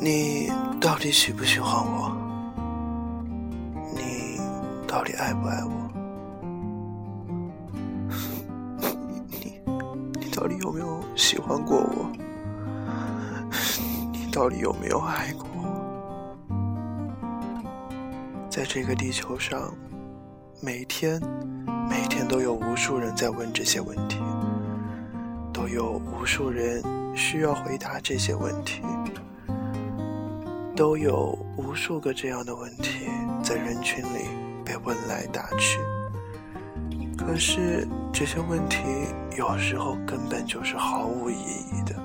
你到底喜不喜欢我？你到底爱不爱我？你你到底有没有喜欢过我？你到底有没有爱过我？在这个地球上，每天每天都有无数人在问这些问题，都有无数人需要回答这些问题。都有无数个这样的问题在人群里被问来答去，可是这些问题有时候根本就是毫无意义的，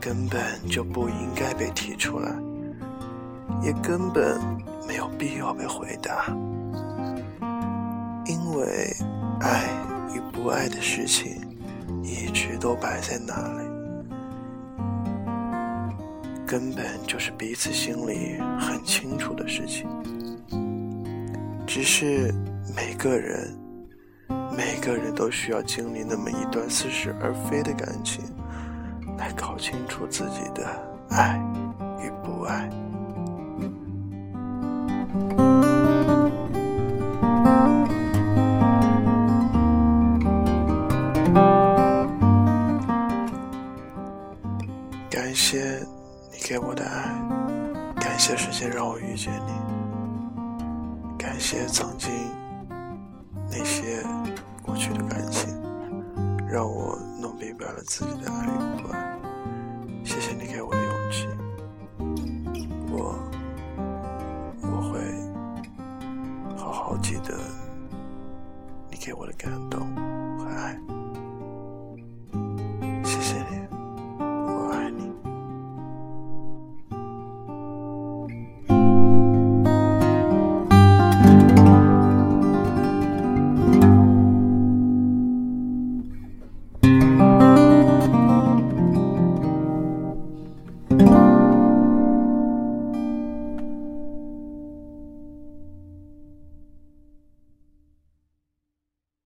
根本就不应该被提出来，也根本没有必要被回答，因为爱与不爱的事情一直都摆在那里。根本就是彼此心里很清楚的事情，只是每个人，每个人都需要经历那么一段似是而非的感情，来搞清楚自己的爱与不爱。感谢。给我的爱，感谢时间让我遇见你，感谢曾经那些过去的感情，让我弄明白了自己的爱与不爱。谢谢你给我的勇气，我我会好好记得你给我的感动和爱。